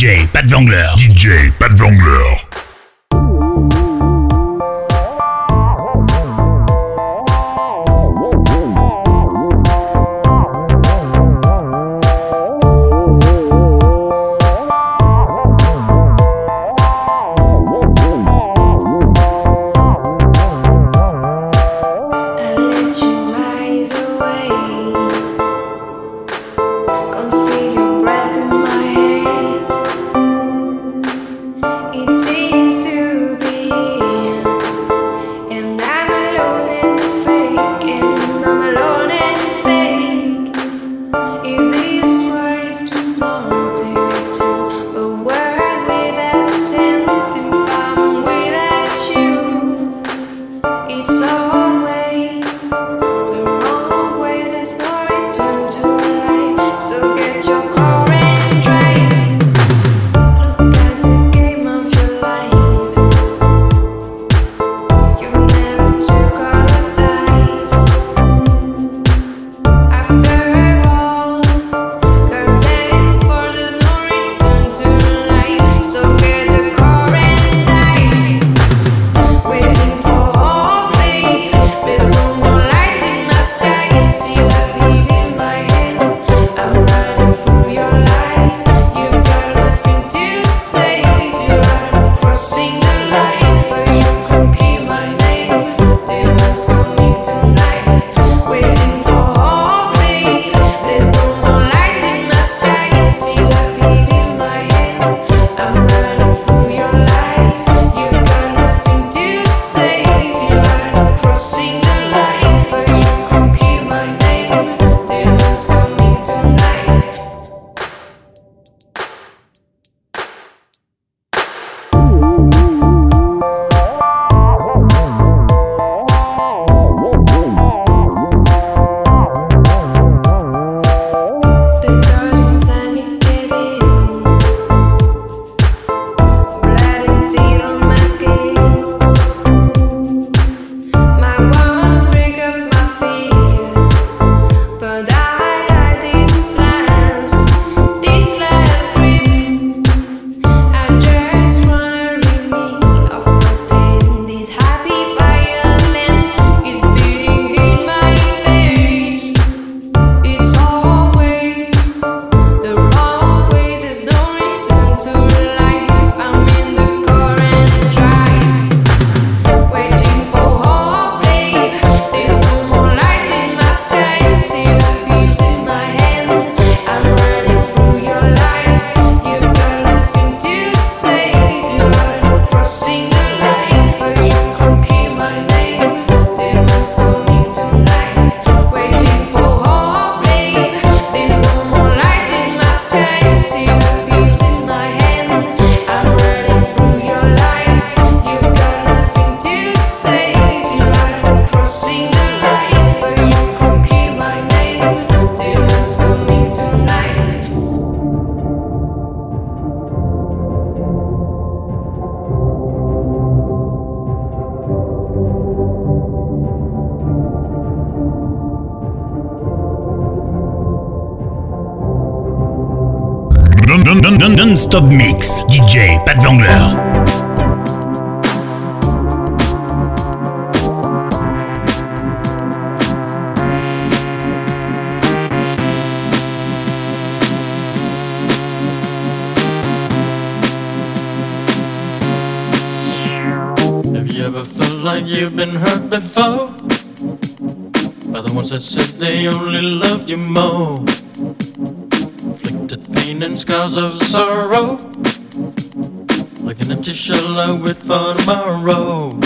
DJ Pat Vangler. DJ Pat Vangler. Non-stop mix, DJ Pat Vangler. Like you've been hurt before? By the ones that said they only loved you more and scars of sorrow. Like an empty shell I wait for tomorrow.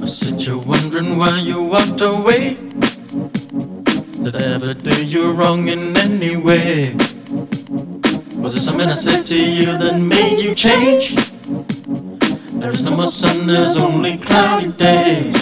I said you're wondering why you walked away. Did I ever do you wrong in any way? Was it something I said to you that made you change? There is no more sun, there's only cloudy days.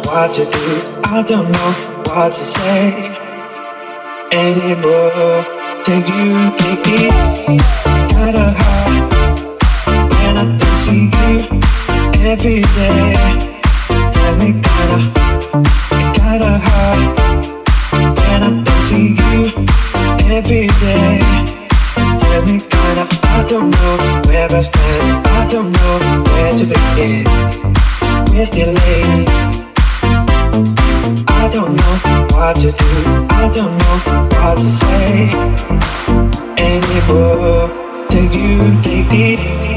to do. I don't know what to say anymore. Can you take it? It's kinda hard when I don't see you every day. Tell me kinda, it's kinda hard when I don't see you every day. Tell me kinda, I don't know where I stand. I don't know where to begin with your lady. I don't know what to do. I don't know what to say anymore. Take you, take the.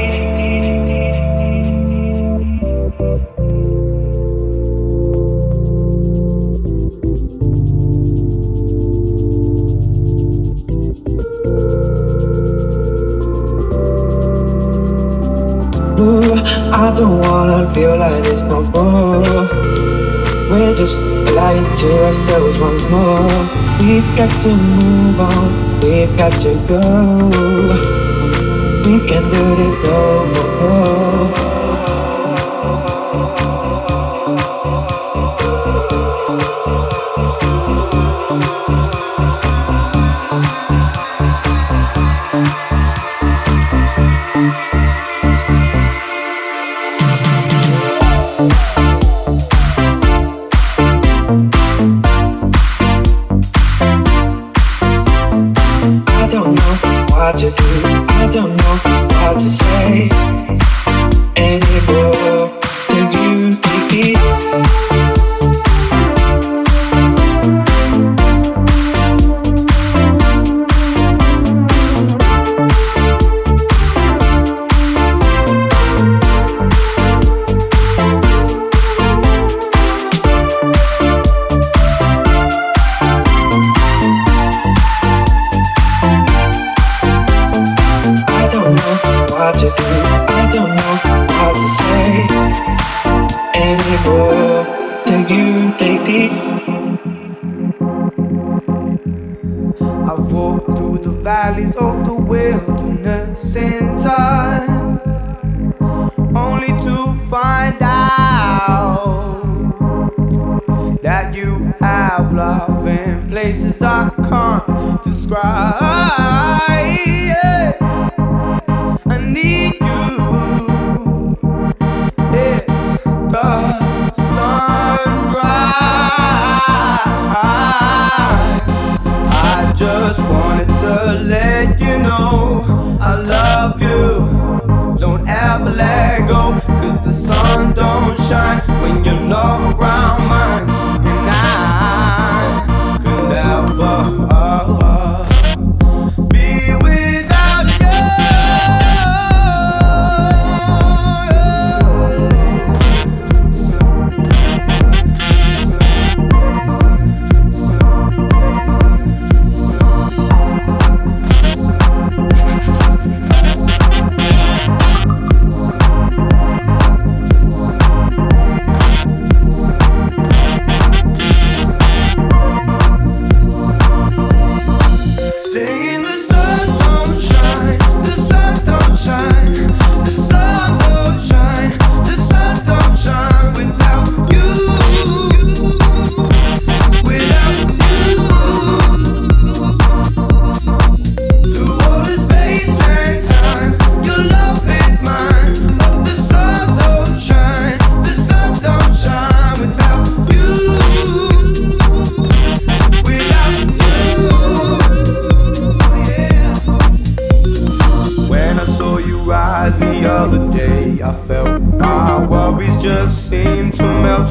I don't wanna feel like this no more. We're just lying to ourselves once more. We've got to move on, we've got to go. We can do this no more.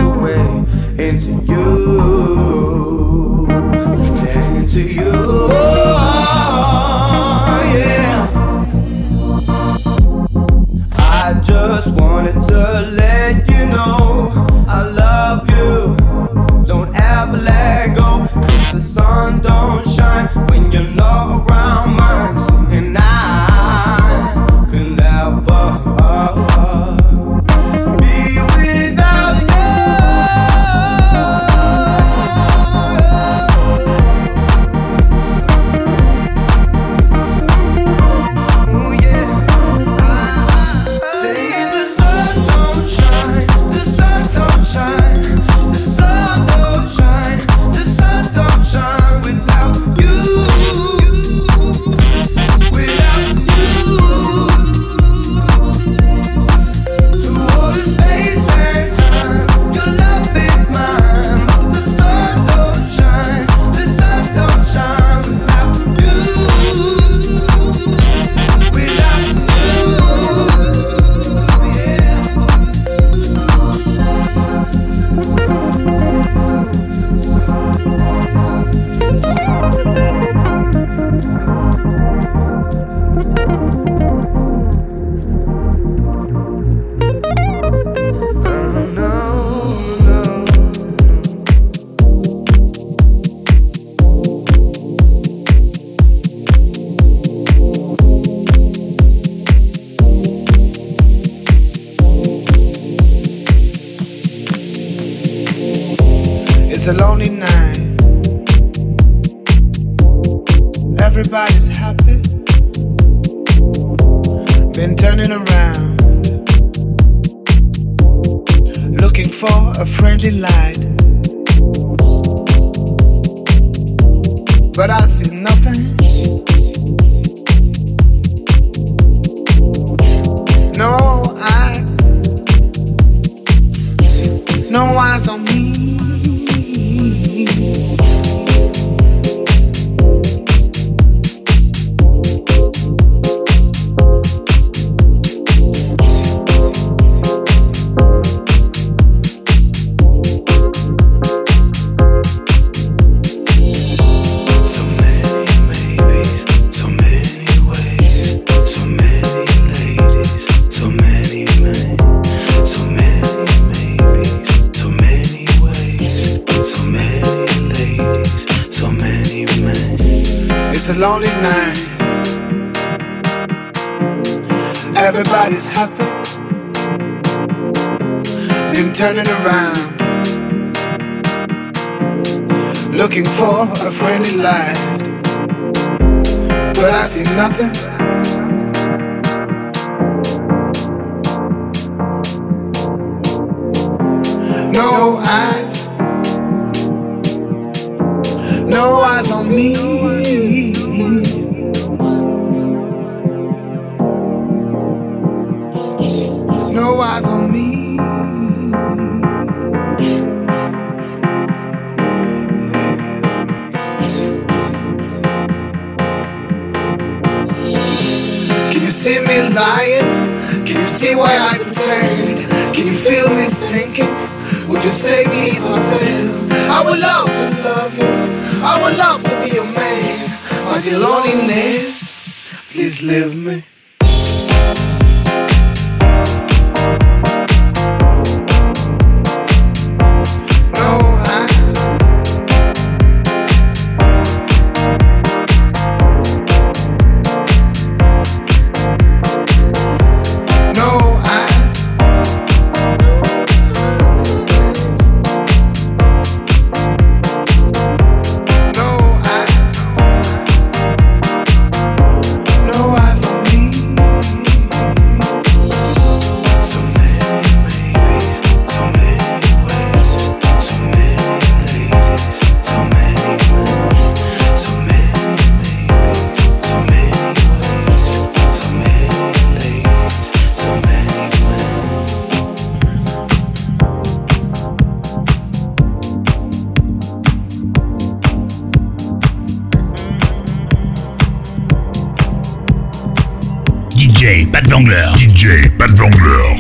a way into you, into you. It's a lonely night. Everybody's happy. Been turning around. Looking for a friendly light. Pat Wangler. DJ Pat Wangler.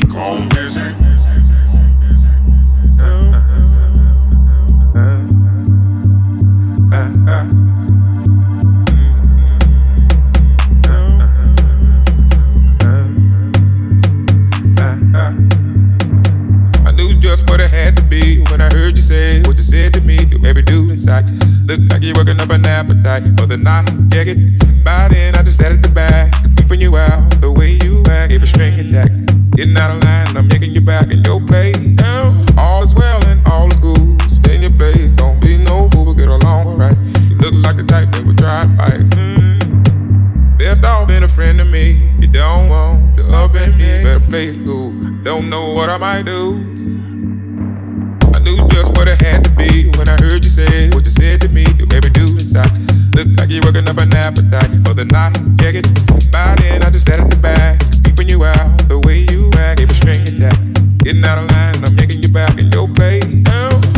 I knew just what it had to be when I heard you say what you said to me. Look like you're working up an appetite for the night. Yeah, get by then I just sat at the back, keeping you out the way you act. A string attack, getting out of line. I'm yanking you back in your place. All is well and all is good. Stay in your place, don't be no fool, but get along alright. You look like the type that would drive by. Mm. Best off being a friend to me. You don't want the up and me. Better play it cool. Don't know what I might do. I knew just what it had to be when I heard you say what you said to me. To every dude inside. Look like you're working up an appetite for the night. Get by then I just sat at the back, keeping you out the way you act. Gave a string attack, getting out of line. I'm yanking you back in your place.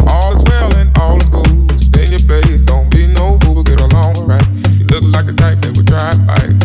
All is well and all is good. Stay in your place. Don't be no fool, but get along alright. You look like the type that would try to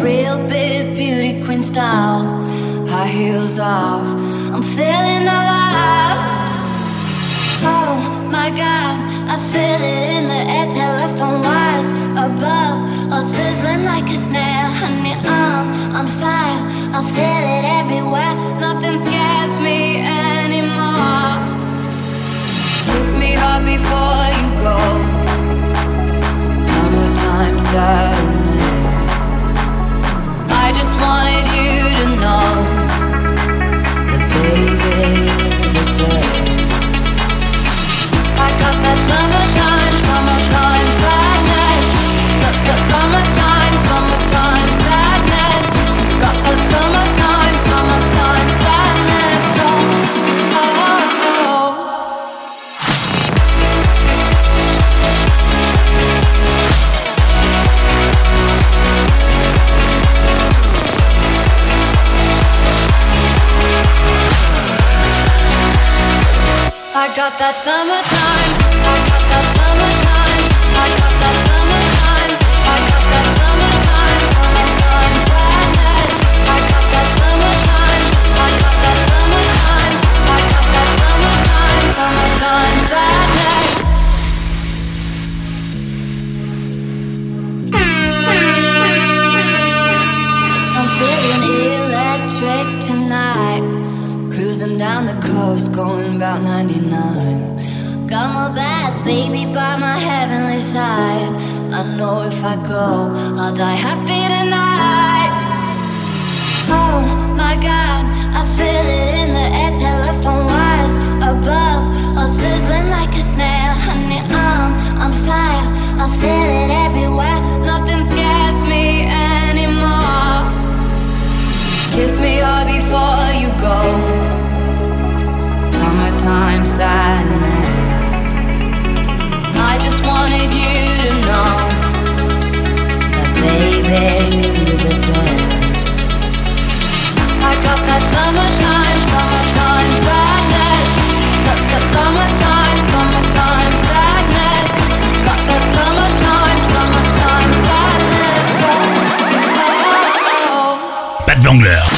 real big, beauty queen style. High heels off, I'm feeling alive. Oh my God, I feel it in the air, telephone wires above, all sizzling like a snare. Honey, I'm on fire, I feel it everywhere. Nothing scares me anymore. Kiss me hard before you go. Summertime sadness. Got that summertime. I got that summertime. I got that summertime. I got that summertime. Summertime sadness. I got that summertime. I got that summertime. I got that summertime. Summertime sadness. I'm feeling electric tonight. Cruising down the coast, going about 99. Got my bad baby by my heavenly side. I know if I go, I'll die happy tonight. Oh my god, I feel it in the air, telephone wires above, all sizzling like a snail. Honey, I'm on fire, I feel it everywhere. Nothing scares me anymore. Kiss me hard before you go. Summertime sadness. I just wanted you to know that, baby, you're the best. I got that summertime, summertime sadness. Got that summertime, summertime sadness. Got that summertime, summertime sadness. Oh, oh, oh. Pat Wangler.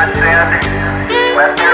Godsend, Western.